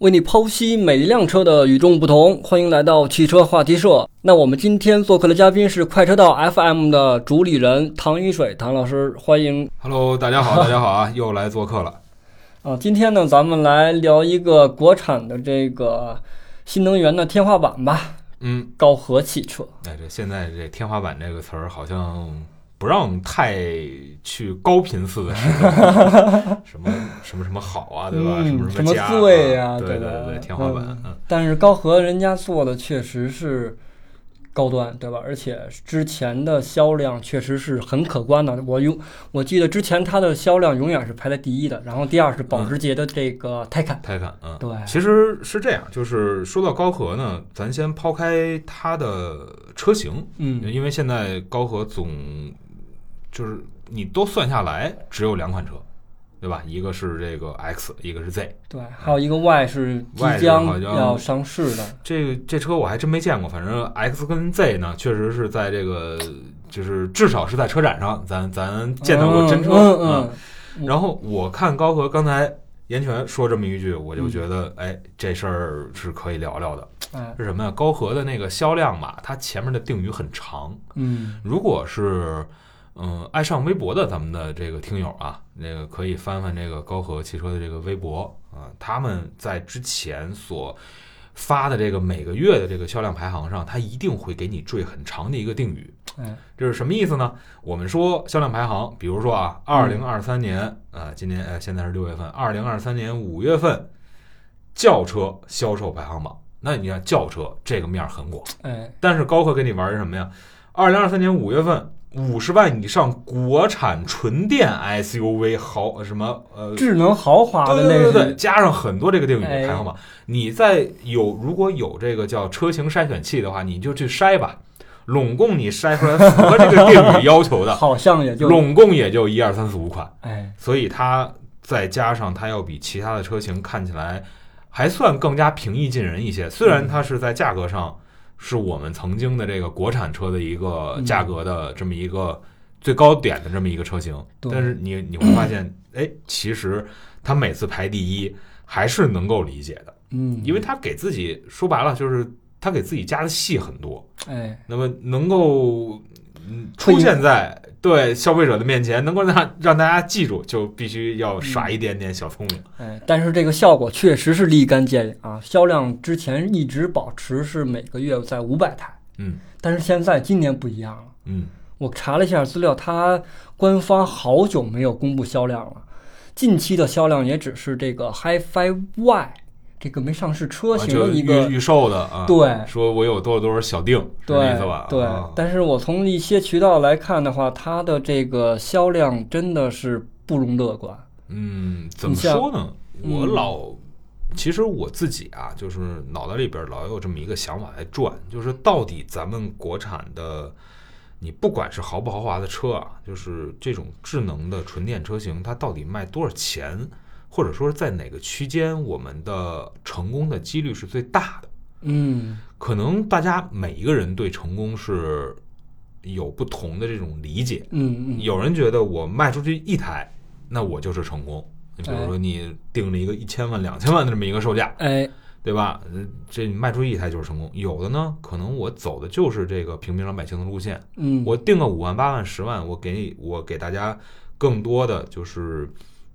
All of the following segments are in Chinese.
为你剖析每一辆车的与众不同。欢迎来到汽车话题社。那我们今天做客的嘉宾是快车道 FM 的主理人唐一水，唐老师，欢迎。Hello，大家好，大家好啊，又来做客了。啊，今天呢，咱们来聊一个国产的这个新能源的天花板吧，嗯，高和汽车。哎，这现在这“天花板”这个词儿好像不让太去高频次的使用，什么什么什么好啊，对吧？嗯什么什么佳最呀对对对，天花板，但是高和人家做的确实是高端，对吧？而且之前的销量确实是很可观的。我用我记得之前它的销量永远是排在第一的，然后第二是保时捷的这个泰坦。泰坦，嗯，对其实是这样，就是说到高和呢，咱先抛开它的车型，嗯，因为现在高和总就是你都算下来只有两款车，对吧？一个是这个 X，一个是 Z。对，还有一个 Y 是即将要上市的。这个这车我还真没见过，反正 X 跟 Z 呢，确实是在这个就是至少是在车展上，咱咱见到过真车。嗯嗯嗯然后我看高和刚才严泉说这么一句，我就觉得，哎，这事儿是可以聊聊的。哎，是什么呀？高和的那个销量吧，它前面的定语很长。嗯如果是嗯爱上微博的咱们的这个听友啊，那个可以翻翻这个高和汽车的这个微博啊，他们在之前所发的这个每个月的这个销量排行上，他一定会给你缀很长的一个定语。嗯，这是什么意思呢？我们说销量排行，比如说啊，二零二三年啊、今年呃现在是六月份，二零二三年五月份轿车销售排行榜。那你看轿车这个面儿很广，哎，但是高和给你玩的什么呀？二零二三年五月份，五十万以上国产纯电 SUV 豪什么呃，智能豪华的类对对对对，加上很多这个定语哎排行榜。你在有如果有这个叫车型筛选器的话，你就去筛吧，拢共你筛出来符合这个定语要求的，好像也就拢共也就一二三四五款。哎，所以它再加上它要比其他的车型看起来还算更加平易近人一些。虽然它是在价格上是我们曾经的这个国产车的一个价格的这么一个最高点的这么一个车型，对。但是你你会发现，哎，其实它每次排第一还是能够理解的，嗯，因为它给自己说白了就是它给自己加的戏很多。哎，那么能够嗯出现在对消费者的面前，能够让让大家记住，就必须要耍一点点小聪明。哎，但是这个效果确实是立竿见影啊！销量之前一直保持是每个月在五百台，嗯但是现在今年不一样了。嗯，我查了一下资料，它官方好久没有公布销量了，近期的销量也只是这个 HiFi Y 这个没上市车型一个预预售的啊，对说我有多少多少小定，是这对意思吧？对啊，但是我从一些渠道来看的话，它的这个销量真的是不容乐观。嗯，怎么说呢？嗯我老，其实我自己啊，就是脑袋里边老有这么一个想法在转，就是到底咱们国产的，你不管是豪不豪华的车啊，就是这种智能的纯电车型，它到底卖多少钱，或者说在哪个区间，我们的成功的几率是最大的？嗯，可能大家每一个人对成功是有不同的这种理解，嗯嗯，有人觉得我卖出去一台，那我就是成功。你比如说，你定了一个一千万、两千万的这么一个售价，哎，对吧？呃这你卖出去一台就是成功。有的呢，可能我走的就是这个平民老百姓的路线，嗯，我定个五万、八万、十万，我给我给大家更多的就是，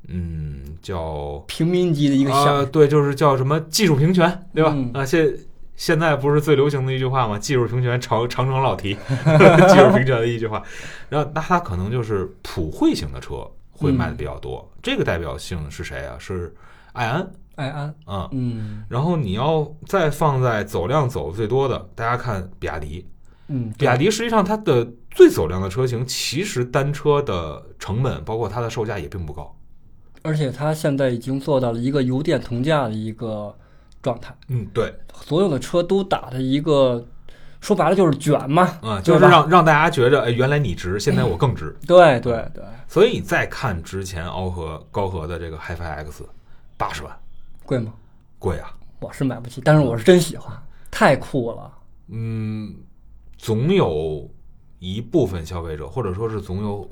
嗯，叫平民级的一个啊、项，对，就是叫什么技术平权，对吧？嗯啊，现现在不是最流行的一句话吗？技术平权，长长城老提，技术平权的一句话。然后，那它可能就是普惠型的车会卖的比较多。这个代表性是谁啊？是爱安爱安，啊、嗯然后你要再放在走量走最多的，大家看比亚迪。嗯，比亚迪实际上它的最走量的车型，其实单车的成本，包括它的售价也并不高。而且它现在已经做到了一个油电同价的一个状态，嗯，对，所有的车都打的一个，说白了就是卷嘛，嗯、就是让让大家觉着，哎，原来你值，现在我更值。对对对，所以你再看之前奥合高和的这个 HiFi X，八十万，贵吗？贵啊。我是买不起，但是我是真喜欢，太酷了。嗯，总有一部分消费者，或者说是总有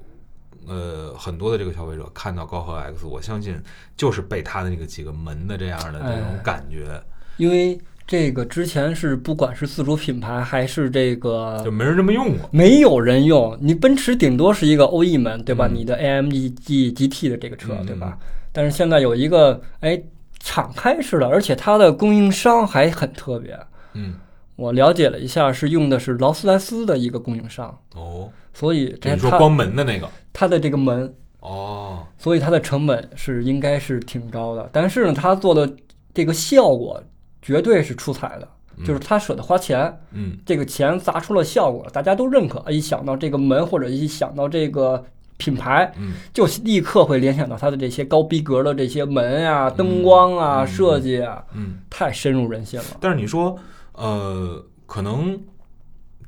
呃很多的这个消费者看到高和 X，我相信就是被它的那个几个门的这样的这种哎感觉，因为这个之前是不管是自主品牌还是这个就没人这么用过。没有人用，你奔驰顶多是一个欧 E 门，对吧？嗯你的 AMG GT 的这个车，嗯对吧？但是现在有一个哎敞开式的，而且它的供应商还很特别。嗯，我了解了一下，是用的是劳斯莱斯的一个供应商，哦，所以这它你说光门的那个，它的这个门，哦，所以它的成本是应该是挺高的。但是呢，它做的这个效果绝对是出彩的，就是他舍得花钱，嗯这个钱砸出了效果，大家都认可。一想到这个门，或者一想到这个品牌，嗯就立刻会联想到它的这些高逼格的这些门啊、灯光啊、嗯设计啊，嗯。太深入人心了。但是你说，呃，可能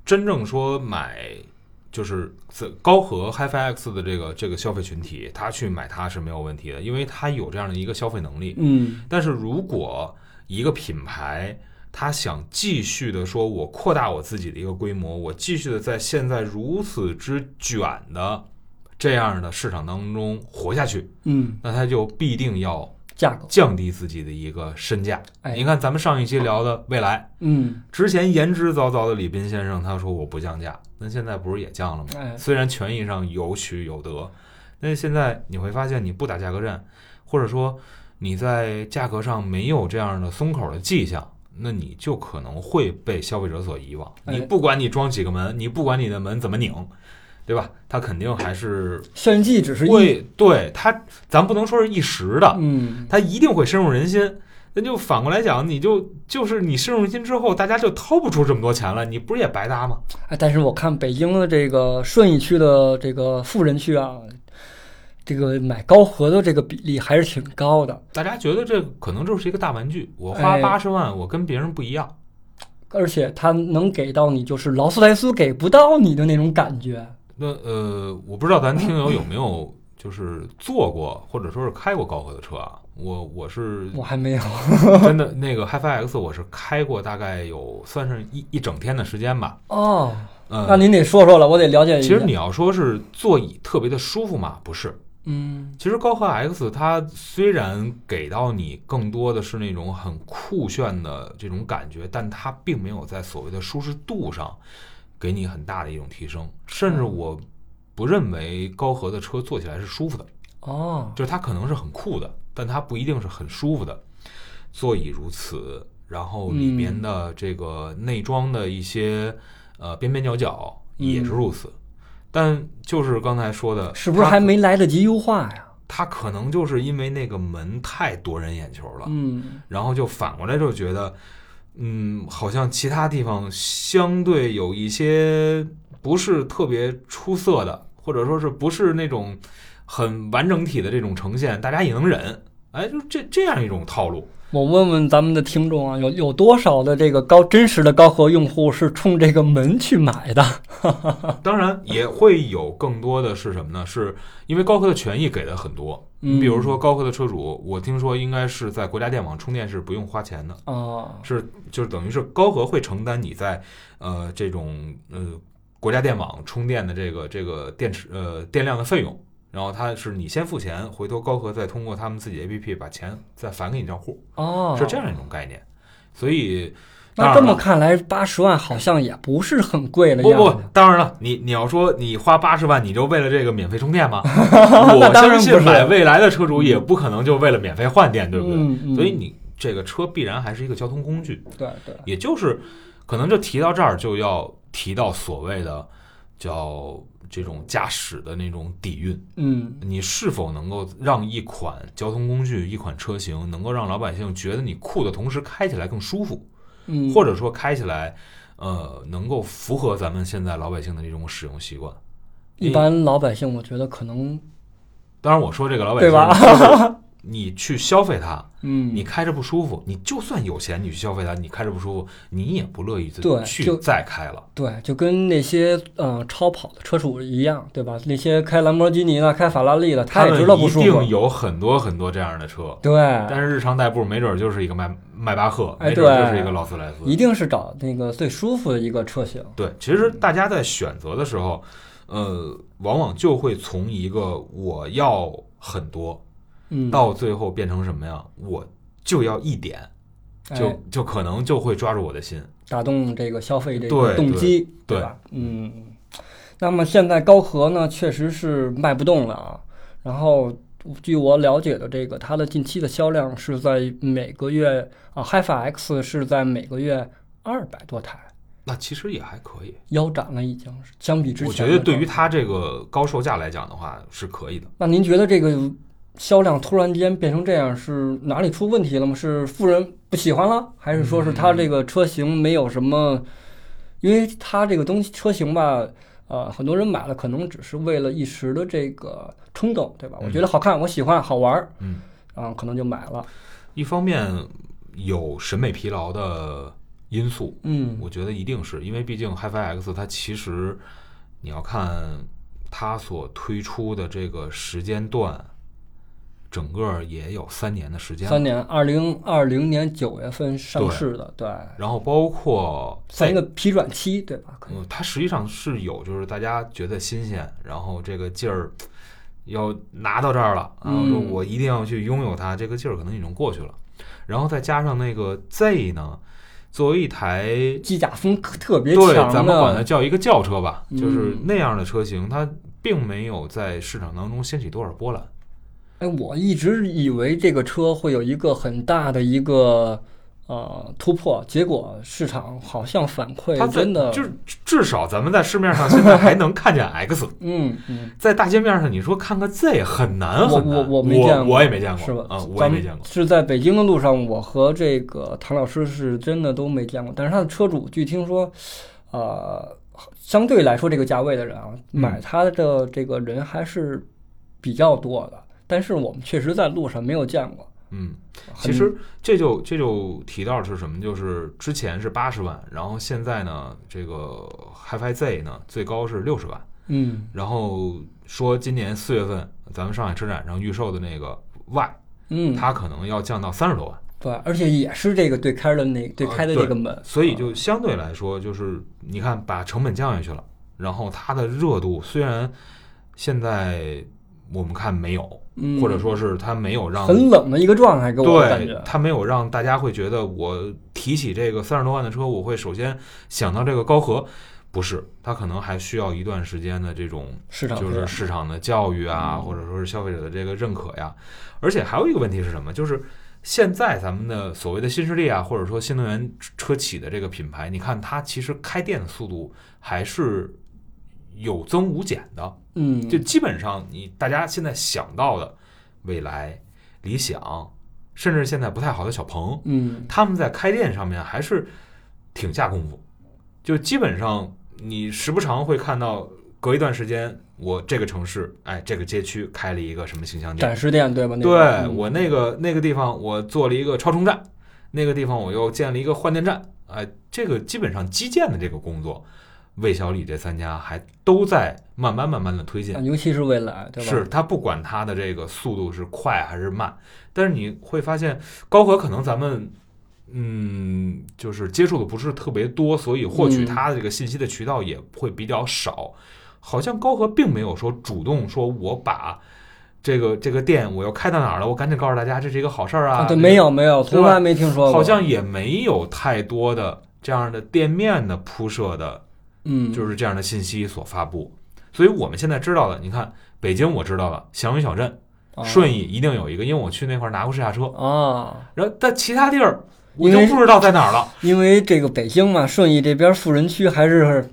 真正说买就是自高和 HiFi X 的这个这个消费群体，他去买它是没有问题的，因为他有这样的一个消费能力。嗯但是如果一个品牌，他想继续的说，我扩大我自己的一个规模，我继续的在现在如此之卷的这样的市场当中活下去，嗯，那他就必定要价格，降低自己的一个身价。哎你看咱们上一期聊的未来，嗯之前言之凿凿的李斌先生他说我不降价，那现在不是也降了吗？哎虽然权益上有取有得，但是现在你会发现你不打价格战，或者说你在价格上没有这样的松口的迹象。那你就可能会被消费者所遗忘。哎你不管你装几个门，你不管你的门怎么拧，对吧？它肯定还是炫技只是一，会对它，咱不能说是一时的，嗯，它一定会深入人心。那就反过来讲，你就就是你深入人心之后，大家就掏不出这么多钱了，你不是也白搭吗？哎，但是我看北京的这个顺义区的这个富人区啊，这个买高和的这个比例还是挺高的，大家觉得这可能就是一个大玩具，我花哎八十万，我跟别人不一样。而且它能给到你就是劳斯莱斯给不到你的那种感觉。那呃，我不知道咱听友有没有就是坐过或者说是开过高和的车啊？我我是我还没有，真的那个 HiFi X 我是开过大概有算是一一整天的时间吧。哦，嗯，那您得说说了，我得了解一下。其实你要说是座椅特别的舒服嘛，不是。嗯其实高和 X 它虽然给到你更多的是那种很酷炫的这种感觉，但它并没有在所谓的舒适度上给你很大的一种提升，甚至我不认为高和的车坐起来是舒服的，哦，就是它可能是很酷的，但它不一定是很舒服的。座椅如此，然后里面的这个内装的一些呃边边角角也是如此，但就是刚才说的，是不是还没来得及优化呀？它可能就是因为那个门太夺人眼球了，嗯。然后就反过来就觉得，嗯，好像其他地方相对有一些不是特别出色的，或者说是不是那种很完整体的这种呈现，大家也能忍。哎，就这这样一种套路，我问问咱们的听众啊，有有多少的这个高真实的高和用户是冲这个门去买的？当然也会有更多的是什么呢？是因为高科的权益给的很多。你比如说高科的车主，我听说应该是在国家电网充电是不用花钱的。哦，是就是等于是高和会承担你在呃这种呃国家电网充电的这个这个电池呃电量的费用，然后它是你先付钱，回头高和再通过他们自己 APP 把钱再返给你账户，哦，是这样一种概念。所以那这么看来，八十万好像也不是很贵的不不。，当然了，你你要说你花八十万，你就为了这个免费充电吗？我相信买未来的车主也不可能就为了免费换电，对不对？嗯嗯所以你这个车必然还是一个交通工具。对对，也就是可能就提到这儿，就要提到所谓的叫这种驾驶的那种底蕴，嗯你是否能够让一款交通工具、一款车型能够让老百姓觉得你酷的同时开起来更舒服，嗯，或者说开起来呃能够符合咱们现在老百姓的这种使用习惯。一般老百姓，我觉得可能当然，我说这个老百姓，对吧就是你去消费它，嗯，你开着不舒服，你就算有钱，你去消费它，你开着不舒服，你也不乐意去再开了。对，就跟那些呃超跑的车主一样，对吧？那些开兰博基尼的、开法拉利的，他也们知道不舒一定。有很多很多这样的车，对，但是日常代步没准就是一个迈迈巴赫，哎没准对就是一个劳斯莱斯。一定是找那个最舒服的一个车型。对，其实大家在选择的时候，呃，往往就会从一个我要很多，嗯，到最后变成什么呀？我就要一点，就哎就可能就会抓住我的心。打动这个消费这个动机，对吧？嗯，那么现在高和呢，确实是卖不动了啊。然后据我了解的，这个它的近期的销量是在每个月啊，HiFi X 是在每个月二百多台，那其实也还可以，腰斩了，已经是相比之前。我觉得对于，它这个高售价来讲的话是可以的。那您觉得这个销量突然间变成这样，是哪里出问题了吗？是富人不喜欢了，还是说是它这个车型没有什么？因为它这个东西车型吧，呃，很多人买了可能只是为了一时的这个冲动，对吧？我觉得好看，我喜欢，好玩儿，嗯，啊，可能就买了。一方面有审美疲劳的因素，嗯我觉得一定是因为毕竟 HiFi X 它其实你要看它所推出的这个时间段，整个也有三年的时间了，三年，二零二零年九月份上市的，对，然后包括算一个疲软期，对吧？可能嗯，它实际上是有，就是大家觉得新鲜，然后这个劲儿要拿到这儿了，然后说嗯我一定要去拥有它，这个劲儿可能已经过去了。然后再加上那个 Z 呢，作为一台机甲风特别对，强咱们管它，叫一个轿车吧，就是嗯那样的车型，它并没有在市场当中掀起多少波澜。哎，我一直以为这个车会有一个很大的一个呃突破，结果市场好像反馈它真的就是至少咱们在市面上现在还能看见 X，嗯 嗯，在大街面上你说看个 Z 很难我很难，我我没见过，我也没见过，是吧？嗯，我也没见过。是在北京的路上，我和这个唐老师是真的都没见过，但是他的车主据听说，呃，相对来说这个价位的人啊，嗯买它的这个人还是比较多的，但是我们确实在路上没有见过。嗯，其实这就这就提到是什么？就是之前是八十万，然后现在呢，这个 HiFi Z 呢最高是六十万，嗯然后说今年四月份咱们上海车展上预售的那个 Y，嗯，它可能要降到三十多万，对，而且也是这个对开的那对开的这个门，所以就相对来说，就是你看把成本降下去了，然后它的热度虽然现在我们看没有，嗯，或者说是他没有让很冷的一个状态，给我感觉，，他没有让大家会觉得我提起这个三十多万的车，我会首先想到这个高和，不是，它可能还需要一段时间的这种市场就是市场的教育啊，嗯或者说是消费者的这个认可呀。而且还有一个问题是什么？就是现在咱们的所谓的新势力啊，或者说新能源车企的这个品牌，你看它其实开店的速度还是有增无减的。嗯，就基本上你大家现在想到的未来、理想，甚至现在不太好的小鹏，嗯他们在开店上面还是挺下功夫。就基本上你时不常会看到，隔一段时间，我这个城市，哎，这个街区开了一个什么形象店展，示店对吧？那对我那个那个地方我做了一个超充站，那个地方我又建了一个换电站，哎，这个基本上基建的这个工作，魏小李这三家还都在慢慢慢慢的推进啊。尤其是未来，对吧？是它不管它的这个速度是快还是慢，但是你会发现高和可能咱们。嗯，就是接触的不是特别多，所以获取嗯它的这个信息的渠道也会比较少。好像高和并没有说主动说我把这个这个店我要开到哪儿了，我赶紧告诉大家这是一个好事儿啊。对，没有没有，从来没听说过。好像也没有太多的这样的店面的铺设的嗯，就是这样的信息所发布。所以我们现在知道的，你看北京我知道了，祥云小镇、啊顺义一定有一个，因为我去那块儿拿过试驾车。啊，然后但其他地儿我就不知道在哪儿了。因为这个北京嘛，顺义这边富人区还是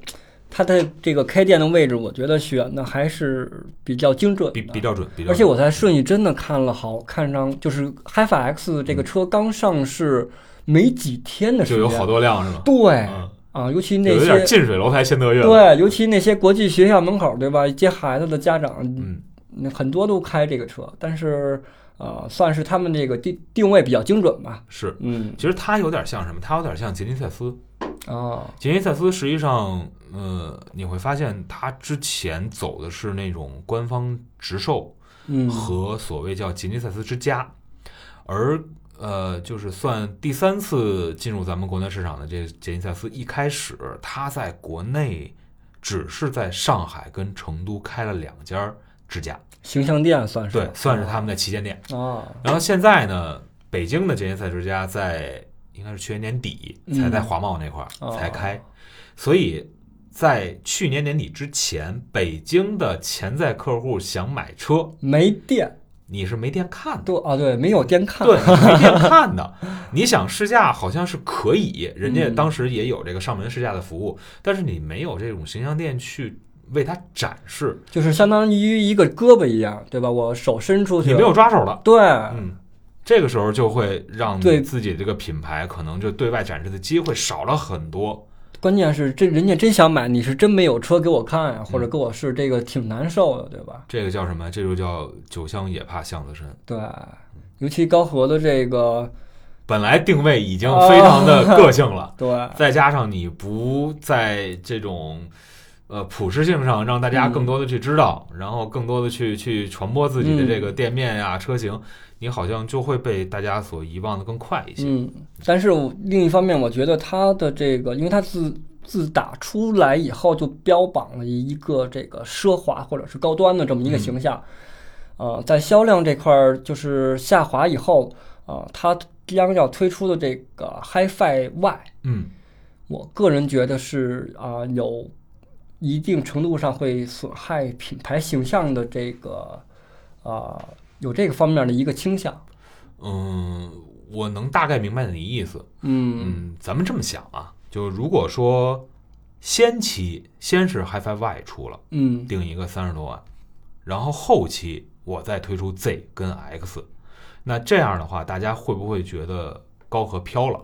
它的这个开店的位置，我觉得选的还是比较精准比比较准，比较准。而且我在顺义真的看了好看上，就是 HiFi X 这个车刚上市没几天的时间，就有好多辆是吗？对嗯，啊，尤其那有有点些近水楼台先得月。，对，尤其那些国际学校门口，对吧？接孩子的家长，嗯，很多都开这个车，但是呃，算是他们这个定定位比较精准吧。是。嗯其实它有点像什么？它有点像杰尼赛斯。哦，杰尼赛斯实际上，呃，你会发现它之前走的是那种官方直售，嗯和所谓叫杰尼赛斯之家，而呃，就是算第三次进入咱们国内市场的这杰尼赛斯，一开始它在国内只是在上海跟成都开了两家支架，形象店算是对，算是他们的旗舰店。啊，然后现在呢，北京的杰尼赛之家在应该是去年年底才在华贸那块才开，所以在去年年底之前，北京的潜在客户想买车，没店，你是没店看的。对啊，对，没有店看，对，没店看的。你想试驾好像是可以，人家嗯当时也有这个上门试驾的服务，但是你没有这种形象店去为他展示，就是相当于一个胳膊一样，对吧？我手伸出去，你没有抓手了。对，嗯，这个时候就会让对你自己这个品牌可能就对外展示的机会少了很多。关键是这人家真想买，你是真没有车给我看呀，或者嗯给我试，这个挺难受的，对吧？这个叫什么？这就叫酒香也怕巷子深。对，尤其高和的这个，本来定位已经非常的个性了，对，再加上你不在这种呃普适性上让大家更多的去知道，然后更多的去去传播自己的这个店面呀、车型，你好像就会被大家所遗忘的更快一些。嗯，但是另一方面，我觉得它的这个，因为它自自打出来以后就标榜了一个这个奢华或者是高端的这么一个形象，呃，在销量这块儿就是下滑以后，呃，它将要推出的这个 HiFi Y，嗯。我个人觉得是啊、有一定程度上会损害品牌形象的这个啊、有这个方面的一个倾向。嗯，我能大概明白你的意思。嗯嗯，咱们这么想啊，就如果说先期先是 HiFi Y 出了，嗯定一个三十多万，然后后期我再推出 Z 跟 X，那这样的话，大家会不会觉得高和飘了，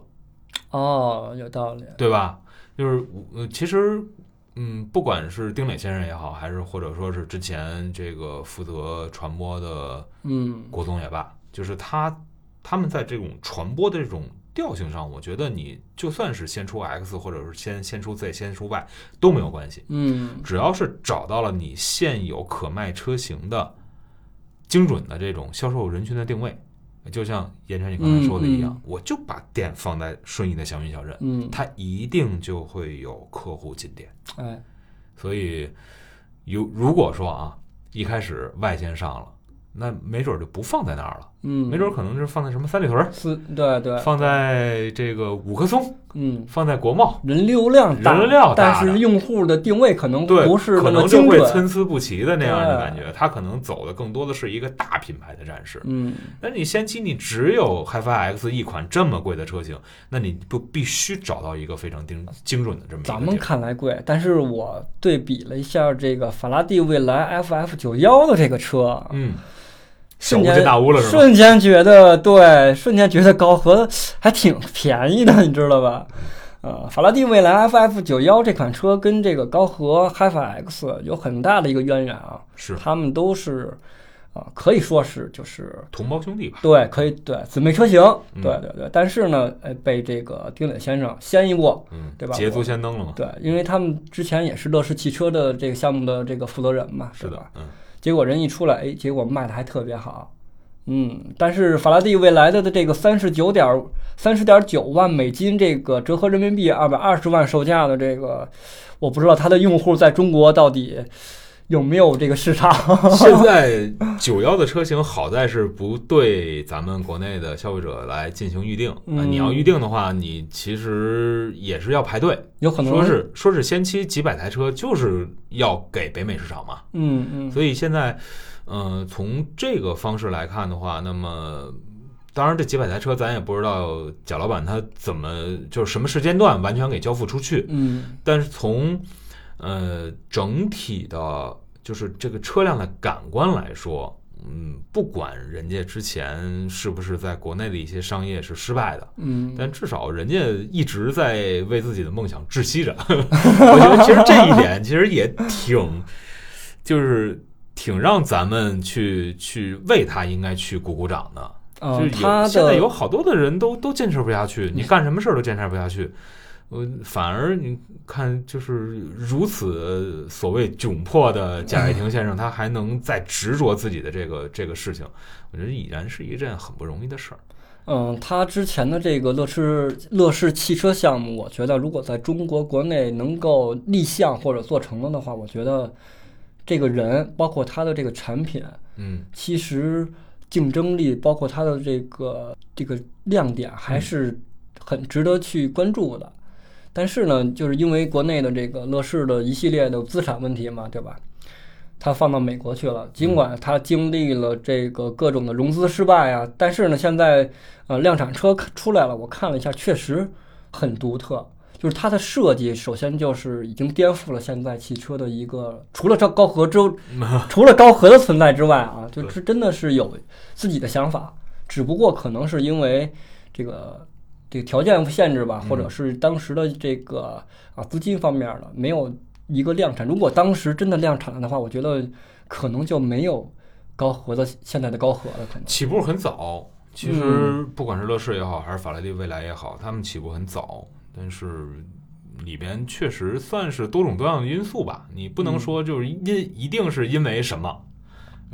哦，有道理。对吧？就是呃，其实嗯，不管是丁磊先生也好，还是或者说是之前这个负责传播的嗯郭总也罢，就是他他们在这种传播的这种调性上，我觉得你就算是先出 X，或者是先先出 Z，先出 Y 都没有关系。嗯只要是找到了你现有可卖车型的精准的这种销售人群的定位，就像严晨你刚才说的一样，嗯我就把店放在顺义的祥云小镇，嗯，它一定就会有客户进店。哎，所以有如果说啊，一开始外线上了，那没准儿就不放在那儿了，嗯，没准儿可能是放在什么三里屯儿，是，对对，放在这个五棵松，嗯，放在国贸。人流量大，人流量大但是用户的定位可能对，不是可能就会。参差不齐的那样的感觉，它可能走的更多的是一个大品牌的战士。嗯但是你先期你只有 HiFi X 一款这么贵的车型，那你不必须找到一个非常精精准的这么咱们看来贵，但是我对比了一下这个法拉第未来 FF 九幺的这个车，嗯，瞬间见大巫了是吧？瞬间觉得对，瞬间觉得高和还挺便宜的，你知道吧？呃，法拉第未来 FF 九幺这款车跟这个高和 HiFi X 有很大的一个渊源啊，是他们都是啊、可以说是就是同胞兄弟吧？对，可以对姊妹车型，嗯对对对。但是呢，哎，被这个丁磊先生先一步，嗯，对吧捷足先登了嘛？对，因为他们之前也是乐视汽车的这个项目的这个负责人嘛，是的？，嗯，结果人一出来，哎，结果卖的还特别好，嗯。但是法拉第未来的的这个三十九点三十点九万美金，这个折合人民币二百二十万售价的这个，我不知道它的用户在中国到底有没有这个市场。现在九幺的车型好在是不对咱们国内的消费者来进行预定啊、嗯你要预定的话，你其实也是要排队。有可能。说是说是先期几百台车就是要给北美市场嘛，嗯嗯，所以现在，呃，从这个方式来看的话，那么当然这几百台车咱也不知道贾老板他怎么就是什么时间段完全给交付出去，嗯。但是从呃整体的，就是这个车辆的感官来说。嗯，不管人家之前是不是在国内的一些商业是失败的，嗯，但至少人家一直在为自己的梦想窒息着。我觉得其实这一点其实也挺，就是挺让咱们去去为他应该去鼓鼓掌的。啊、就是他有现在有好多的人都都坚持不下去，你干什么事儿都坚持不下去。呃，反而你看，就是如此所谓窘迫的贾跃亭先生，他还能再执着自己的这个这个事情，我觉得已然是一件很不容易的事儿。嗯，他之前的这个乐视乐视汽车项目，我觉得如果在中国国内能够立项或者做成了的话，我觉得这个人包括他的这个产品，嗯其实竞争力包括他的这个这个亮点还是很值得去关注的。但是呢，就是因为国内的这个乐视的一系列的资产问题嘛，对吧？它放到美国去了，尽管它经历了这个各种的融资失败啊，但是呢，现在呃量产车出来了，我看了一下，确实很独特。就是它的设计，首先就是已经颠覆了现在汽车的一个，除了这高和之，除了高和的存在之外啊，就是真的是有自己的想法，只不过可能是因为这个这个条件限制吧，或者是当时的这个啊资金方面的没有一个量产。如果当时真的量产了的话，我觉得可能就没有高和的现在的高和了，可能。起步很早。其实不管是乐视也好，还是法拉利未来也好，他们起步很早，但是里边确实算是多种多样的因素吧。你不能说就是因一定是因为什么，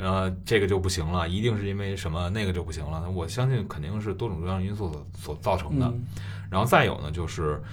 呃，这个就不行了，一定是因为什么那个就不行了。我相信肯定是多种多样因素所所造成的。嗯然后再有呢，就是，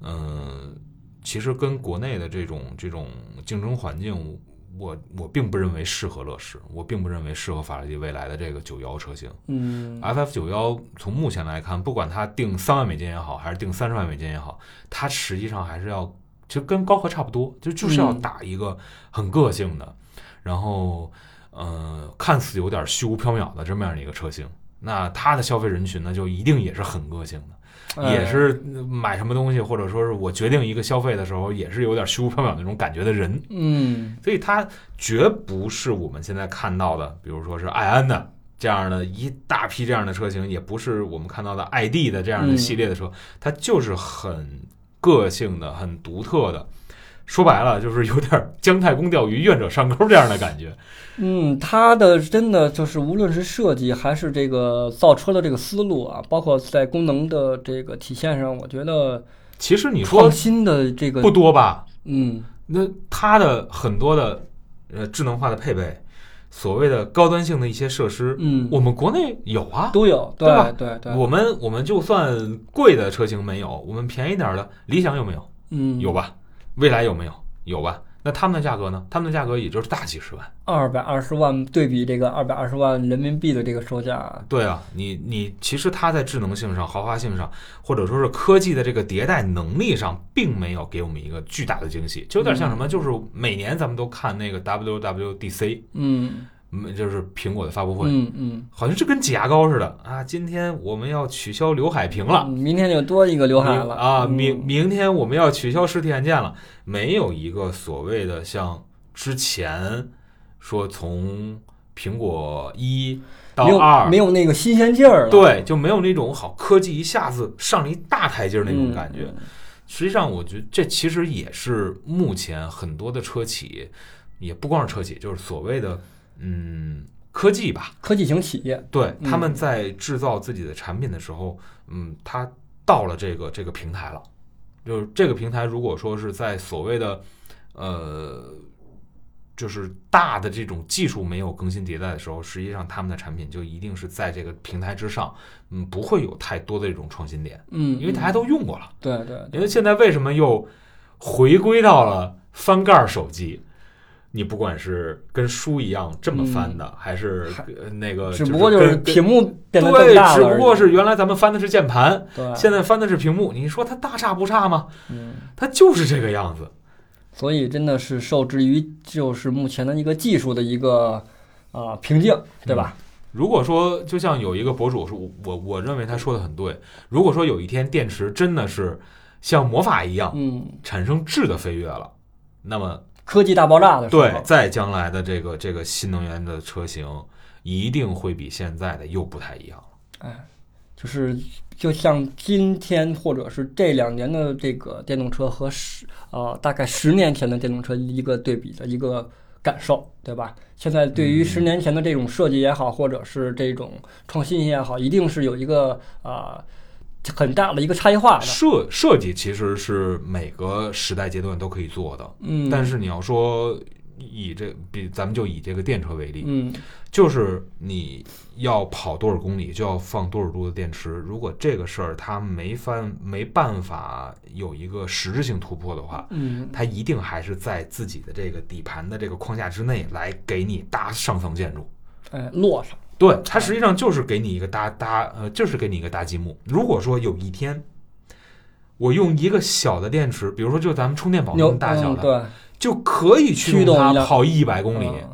嗯、其实跟国内的这种这种竞争环境，我我并不认为适合乐视，我并不认为适合法拉利未来的这个九幺车型。嗯 FF 九幺从目前来看，不管它定三万美金也好，还是定三十万美金也好，它实际上还是要，就跟高和差不多，就就是要嗯打一个很个性的，然后呃，看似有点虚无缥缈的这么样的一个车型。那它的消费人群呢，就一定也是很个性的，哎也是买什么东西，或者说是我决定一个消费的时候，也是有点虚无缥缈那种感觉的人。嗯所以它绝不是我们现在看到的，比如说是艾安的这样的一大批这样的车型，也不是我们看到的 ID 的这样的系列的车，它就是很个性的、很独特的。说白了，就是有点姜太公钓鱼，愿者上钩这样的感觉。嗯，它的真的就是无论是设计还是这个造车的这个思路啊，包括在功能的这个体现上，我觉得其实你说创新的这个不多吧？嗯那它的很多的呃智能化的配备，所谓的高端性的一些设施，嗯我们国内有啊，都有，对吧对对，我们我们就算贵的车型没有，我们便宜点儿的理想有没有？嗯有吧？未来有没有？有吧？那他们的价格呢？他们的价格也就是大几十万。二百二十万对比这个二百二十万人民币的这个售价，对啊，你你其实它在智能性上、豪华性上，或者说是科技的这个迭代能力上，并没有给我们一个巨大的惊喜，就有点像什么？就是每年咱们都看那个 WWDC，嗯嗯，就是苹果的发布会，嗯嗯，好像是跟挤牙膏似的啊！今天我们要取消刘海屏了。嗯明天就多一个刘海了啊！嗯明明天我们要取消实体按键了，没有一个所谓的像之前说从苹果一到没有二没，有那个新鲜劲儿了，对，就没有那种好科技一下子上了一大台阶那种嗯感觉。实际上，我觉得这其实也是目前很多的车企，也不光是车企，就是所谓的嗯科技吧，科技型企业，对，嗯他们在制造自己的产品的时候，嗯，他到了这个这个平台了。就是这个平台，如果说是在所谓的呃，就是大的这种技术没有更新迭代的时候，实际上他们的产品就一定是在这个平台之上，嗯，不会有太多的这种创新点，嗯，因为大家都用过了。对对因为现在为什么又回归到了翻盖儿手机？你不管是跟书一样这么翻的，还是呃那个，只不过就是屏幕变得更对，只不过是原来咱们翻的是键盘，对，现在翻的是屏幕。你说它大差不差吗？嗯，它就是这个样子。所以真的是受制于就是目前的一个技术的一个啊瓶颈，对吧？如果说就像有一个博主说我我我认为他说的很对，如果说有一天电池真的是像魔法一样嗯，产生质的飞跃了，那么科技大爆炸的时候，对，在将来的这个这个新能源的车型，一定会比现在的又不太一样了。哎，就是就像今天或者是这两年的这个电动车和十呃大概十年前的电动车一个对比的一个感受，对吧？现在对于十年前的这种设计也好，或者是这种创新也好，一定是有一个啊、很大的一个差异化的。设设计其实是每个时代阶段都可以做的，嗯，但是你要说以这比咱们就以这个电车为例，嗯就是你要跑多少公里就要放多少度的电池。如果这个事儿它没翻没办法有一个实质性突破的话，嗯它一定还是在自己的这个底盘的这个框架之内来给你搭上层建筑。哎，落上，对，它实际上就是给你一个搭搭呃，就是给你一个搭积木。如果说有一天，我用一个小的电池，比如说就咱们充电宝那么大小的，嗯对，就可以驱驱动它跑一百公里。嗯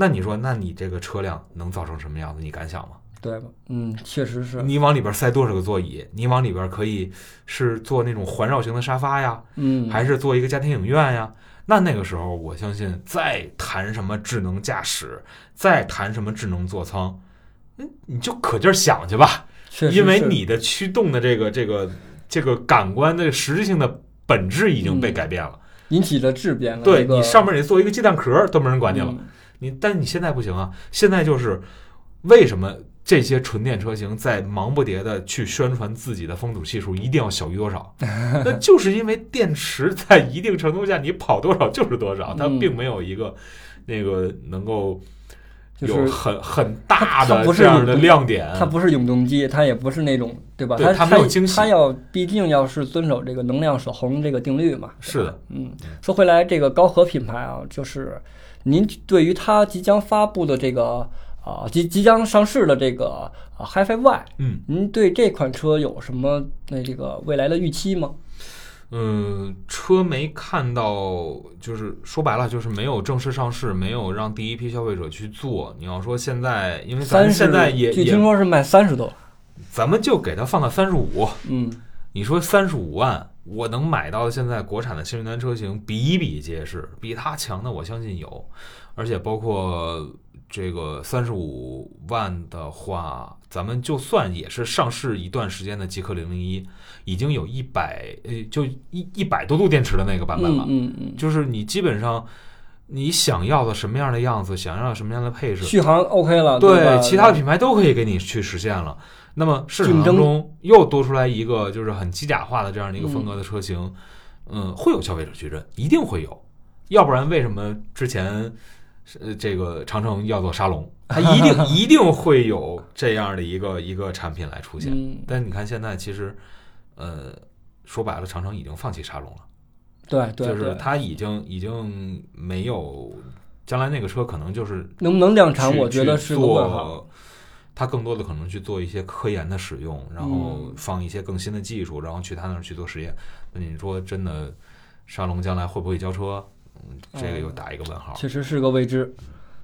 那你说，那你这个车辆能造成什么样子？你敢想吗？对吧？嗯，确实是，你往里边塞多少个座椅？你往里边可以是做那种环绕型的沙发呀，嗯，还是做一个家庭影院呀？那那个时候，我相信再谈什么智能驾驶，再谈什么智能座舱，嗯，你就可劲儿想去吧，因为你的驱动的这个这个这个感官的实质性的本质已经被嗯改变了。引起了质变了，对这个你上面得做一个鸡蛋壳都没人管你了。嗯你但你现在不行啊，现在就是为什么这些纯电车型在忙不迭的去宣传自己的风阻系数一定要小于多少？那就是因为电池在一定程度下你跑多少就是多少，它嗯并没有一个那个能够就是有很很大的这样的亮点。它不是永动机，它也不是那种，对吧？对它它没有惊喜它要毕竟要是遵守这个能量守恒这个定律嘛。是的，嗯，说回来，这个高和品牌啊，就是您对于它即将发布的这个啊即即将上市的这个啊 HiFi Y，嗯您对这款车有什么那这个未来的预期吗？嗯，车没看到，就是说白了，就是没有正式上市，没有让第一批消费者去做。你要说现在，因为咱三，现在也据听，说是卖三十多。咱们就给它放到三十五。嗯你说三十五万，我能买到现在国产的新能源车型比比皆是，比它强的我相信有，而且包括这个三十五万的话，咱们就算也是上市一段时间的极氪零零一，已经有一百呃就一一百多度电池的那个版本了，嗯嗯。就是你基本上你想要的什么样的样子，想要什么样的配嗯，置，续航 OK 了，吧对，其他的品牌都可以给你去实现了。那么市场当中又多出来一个就是很机甲化的这样的一个风格的车型，嗯，会有消费者矩阵，一定会有，要不然为什么之前呃这个长城要做沙龙，它一定 一定会有这样的一个一个产品来出现。嗯，但你看现在其实，呃，说白了，长城已经放弃沙龙了。对对就是对，它已经已经没有，将来那个车可能就是能不能量产，我觉得是个问号。做，它更多的可能去做一些科研的使用，然后嗯放一些更新的技术，然后去他那儿去做实验。那你说真的，沙龙将来会不会交车？嗯，这个又打一个问号。确实是个未知。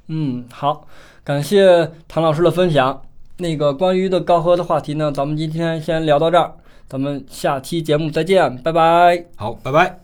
嗯，好，感谢唐老师的分享。那个关于的高和的话题呢，咱们今天先聊到这儿，咱们下期节目再见，拜拜。好，拜拜。